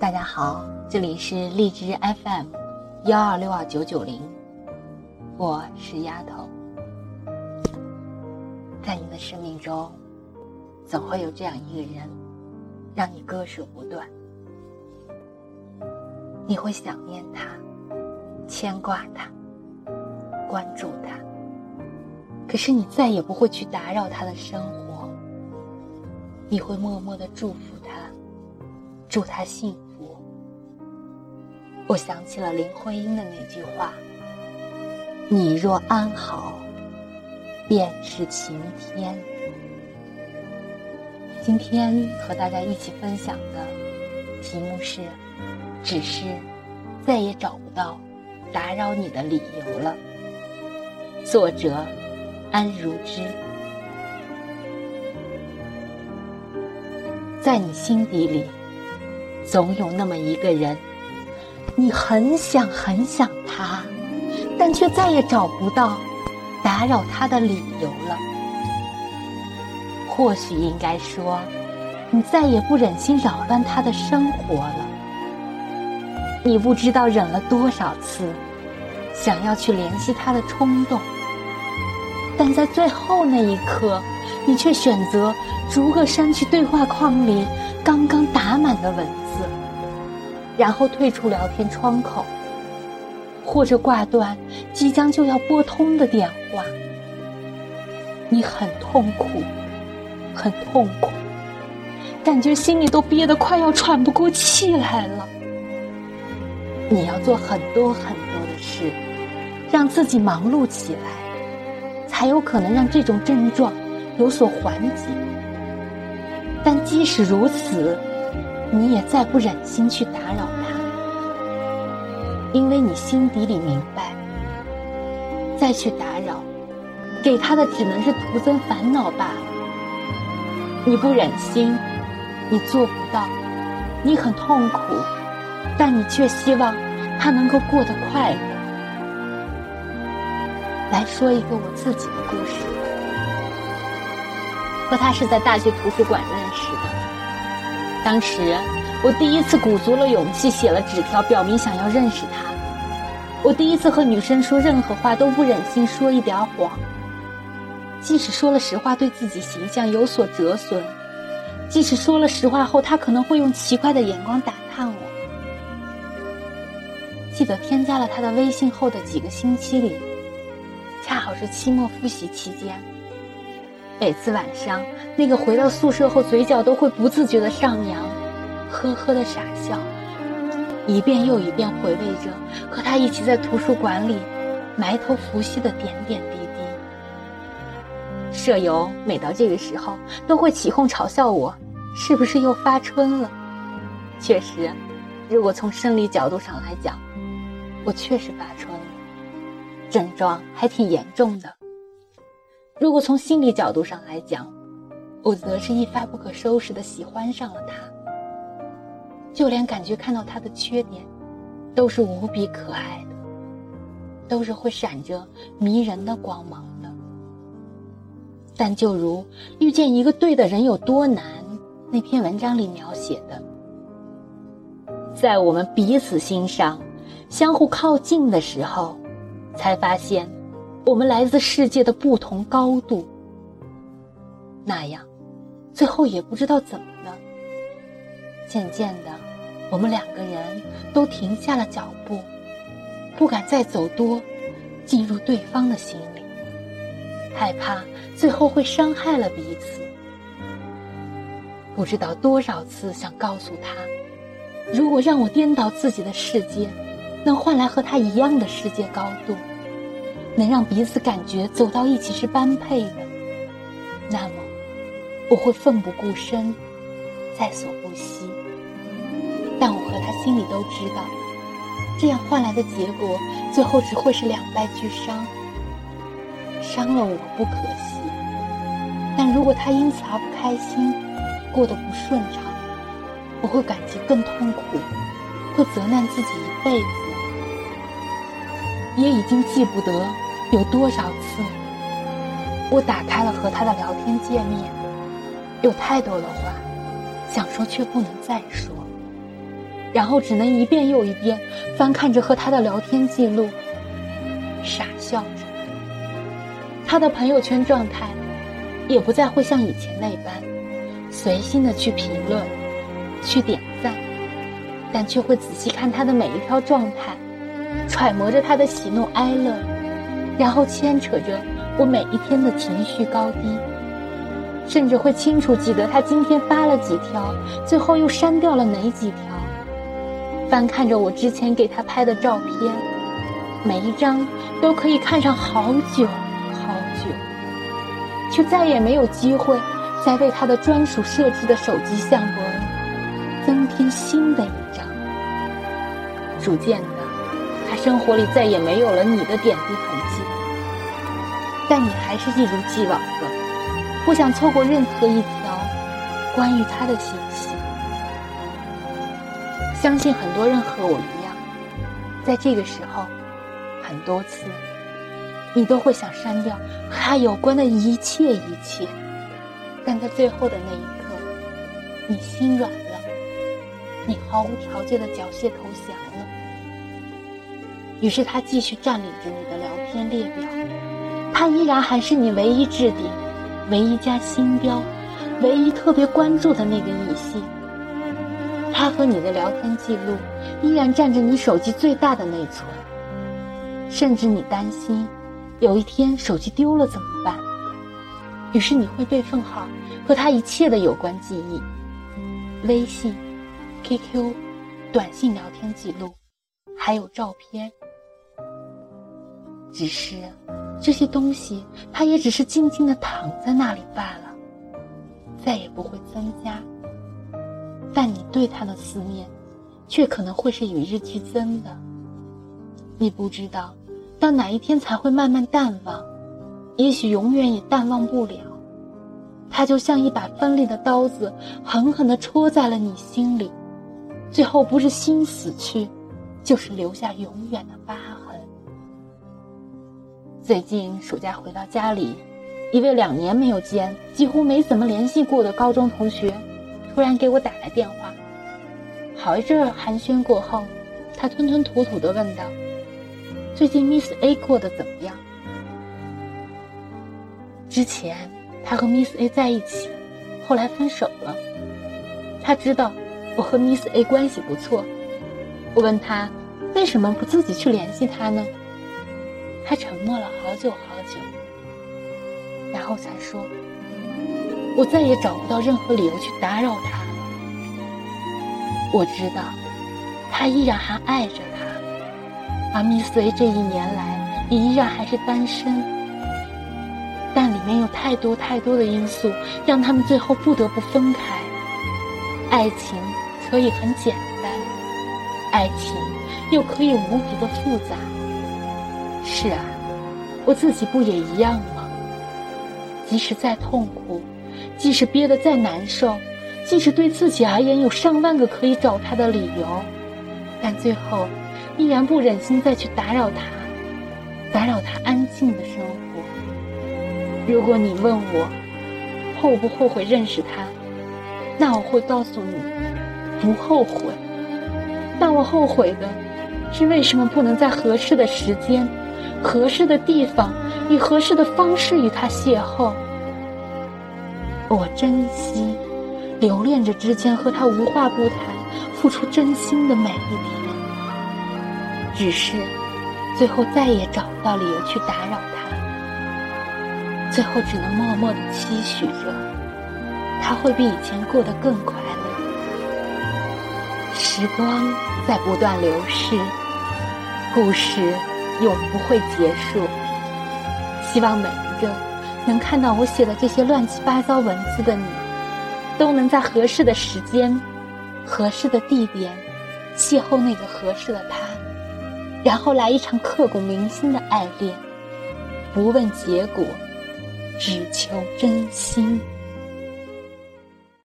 大家好，这里是荔枝 FM 幺二六二九九零，我是丫头。在你的生命中，总会有这样一个人，让你割舍不断。你会想念他，牵挂他，关注他，可是你再也不会去打扰他的生活。你会默默的祝福他，祝他幸福。我想起了林徽因的那句话：“你若安好，便是晴天。”今天和大家一起分享的题目是：“只是再也找不到打扰你的理由了。”作者：安如之。在你心底里，总有那么一个人。你很想很想他，但却再也找不到打扰他的理由了。或许应该说，你再也不忍心扰乱他的生活了。你不知道忍了多少次想要去联系他的冲动，但在最后那一刻，你却选择逐个删去对话框里刚刚打满的文字。然后退出聊天窗口，或者挂断即将就要拨通的电话。你很痛苦，很痛苦，感觉心里都憋得快要喘不过气来了。你要做很多很多的事，让自己忙碌起来，才有可能让这种症状有所缓解。但即使如此，你也再不忍心去打扰他，因为你心底里明白，再去打扰，给他的只能是徒增烦恼罢了。你不忍心，你做不到，你很痛苦，但你却希望他能够过得快乐。来说一个我自己的故事，和他是在大学图书馆认识的。当时，我第一次鼓足了勇气写了纸条，表明想要认识他。我第一次和女生说任何话都不忍心说一点谎，即使说了实话对自己形象有所折损，即使说了实话后他可能会用奇怪的眼光打探我。记得添加了他的微信后的几个星期里，恰好是期末复习期间。每次晚上，那个回到宿舍后嘴角都会不自觉的上扬，呵呵的傻笑，一遍又一遍回味着和他一起在图书馆里埋头复习的点点滴滴。舍友每到这个时候都会起哄嘲笑我，是不是又发春了？确实，如果从生理角度上来讲，我确实发春了，症状还挺严重的。如果从心理角度上来讲，我则是一发不可收拾的喜欢上了他。就连感觉看到他的缺点，都是无比可爱的，都是会闪着迷人的光芒的。但就如遇见一个对的人有多难，那篇文章里描写的，在我们彼此欣赏、相互靠近的时候，才发现。我们来自世界的不同高度，那样，最后也不知道怎么了。渐渐的，我们两个人都停下了脚步，不敢再走多，进入对方的心里，害怕最后会伤害了彼此。不知道多少次想告诉他，如果让我颠倒自己的世界，能换来和他一样的世界高度。能让彼此感觉走到一起是般配的，那么我会奋不顾身，在所不惜。但我和他心里都知道，这样换来的结果，最后只会是两败俱伤。伤了我不可惜，但如果他因此而不开心，过得不顺畅，我会感激更痛苦，会责难自己一辈子。也已经记不得。有多少次，我打开了和他的聊天界面，有太多的话想说却不能再说。然后只能一遍又一遍翻看着和他的聊天记录，傻笑着。他的朋友圈状态也不再会像以前那般随心的去评论、去点赞，但却会仔细看他的每一条状态，揣摩着他的喜怒哀乐，然后牵扯着我每一天的情绪高低。甚至会清楚记得他今天发了几条，最后又删掉了哪几条。翻看着我之前给他拍的照片，每一张都可以看上好久好久，却再也没有机会再为他的专属设置的手机相簿增添新的一张。逐渐的，生活里再也没有了你的点滴痕迹，但你还是一如既往的。不想错过任何一条关于他的信息。相信很多人和我一样，在这个时候，很多次，你都会想删掉和他有关的一切一切，但在最后的那一刻，你心软了，你毫无条件的缴械投降了。于是他继续占领着你的聊天列表，他依然还是你唯一置顶。唯一加星标，唯一特别关注的那个异性，他和你的聊天记录依然占着你手机最大的内存。甚至你担心，有一天手机丢了怎么办？于是你会备份好和他一切的有关记忆，微信、QQ、短信聊天记录，还有照片。只是。这些东西，它也只是静静的躺在那里罢了，再也不会增加。但你对他的思念，却可能会是与日俱增的。你不知道，到哪一天才会慢慢淡忘，也许永远也淡忘不了。它就像一把锋利的刀子，狠狠地戳在了你心里，最后不是心死去，就是留下永远的疤痕。最近暑假回到家里，一位两年没有见、几乎没怎么联系过的高中同学，突然给我打来电话。好一阵寒暄过后，他吞吞吐吐地问道：“最近 Miss A 过得怎么样？”之前他和 Miss A 在一起，后来分手了。他知道我和 Miss A 关系不错，我问他为什么不自己去联系他呢？他沉默了好久好久，然后才说：“我再也找不到任何理由去打扰他。我知道，他依然还爱着他，而 Miss 这一年来也依然还是单身。但里面有太多太多的因素，让他们最后不得不分开。爱情可以很简单，爱情又可以无比的复杂。”是啊，我自己不也一样吗？即使再痛苦，即使憋得再难受，即使对自己而言有上万个可以找他的理由，但最后依然不忍心再去打扰他，打扰他安静的生活。如果你问我后不后悔认识他，那我会告诉你，不后悔。但我后悔的是为什么不能在合适的时间。合适的地方，以合适的方式与他邂逅。我珍惜、留恋着之前和他无话不谈、付出真心的每一天。只是，最后再也找不到理由去打扰他。最后只能默默的期许着，他会比以前过得更快乐。时光在不断流逝，故事。永不会结束。希望每一个能看到我写的这些乱七八糟文字的你，都能在合适的时间、合适的地点，邂逅那个合适的他，然后来一场刻骨铭心的爱恋，不问结果，只求真心。